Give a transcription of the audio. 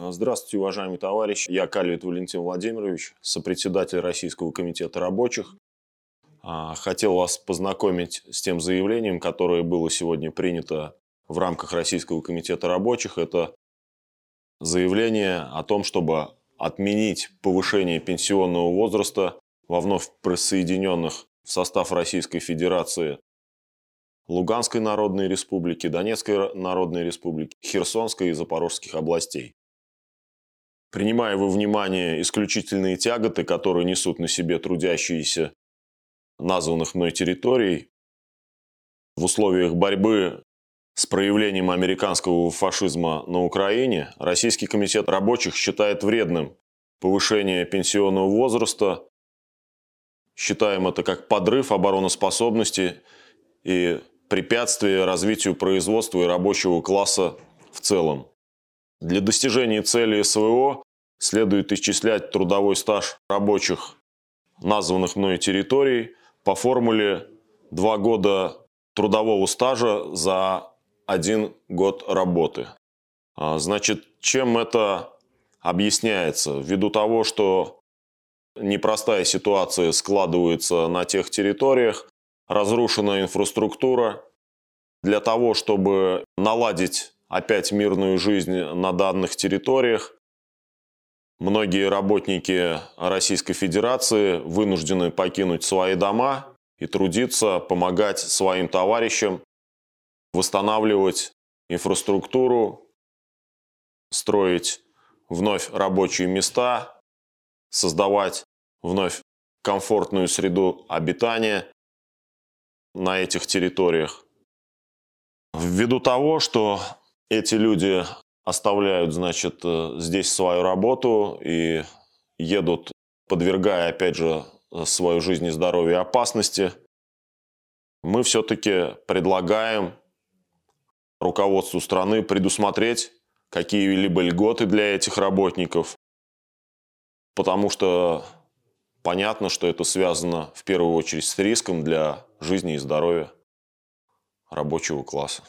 Здравствуйте, уважаемый товарищ. Я Кальвит Валентин Владимирович, сопредседатель Российского комитета рабочих. А, хотел вас познакомить с тем заявлением, которое было сегодня принято в рамках Российского комитета рабочих. Это заявление о том, чтобы отменить повышение пенсионного возраста во вновь присоединенных в состав Российской Федерации Луганской Народной Республики, Донецкой Народной Республики, Херсонской и Запорожских областей. Принимая во внимание исключительные тяготы, которые несут на себе трудящиеся названных мной территорий, в условиях борьбы с проявлением американского фашизма на Украине, Российский комитет рабочих считает вредным повышение пенсионного возраста, считаем это как подрыв обороноспособности и препятствие развитию производства и рабочего класса в целом. Для достижения цели СВО следует исчислять трудовой стаж рабочих названных мной территорий по формуле 2 года трудового стажа за один год работы. А, значит, чем это объясняется? Ввиду того, что непростая ситуация складывается на тех территориях, разрушена инфраструктура. Для того, чтобы наладить опять мирную жизнь на данных территориях, многие работники Российской Федерации вынуждены покинуть свои дома и трудиться, помогать своим товарищам восстанавливать инфраструктуру, строить вновь рабочие места, создавать вновь комфортную среду обитания на этих территориях. Ввиду того, что эти люди оставляют, значит, э, здесь свою работу и едут, подвергая, опять же, свою жизнь и здоровье опасности, мы все-таки предлагаем руководству страны предусмотреть какие-либо льготы для этих работников, потому что Понятно, что это связано в первую очередь с риском для жизни и здоровья рабочего класса.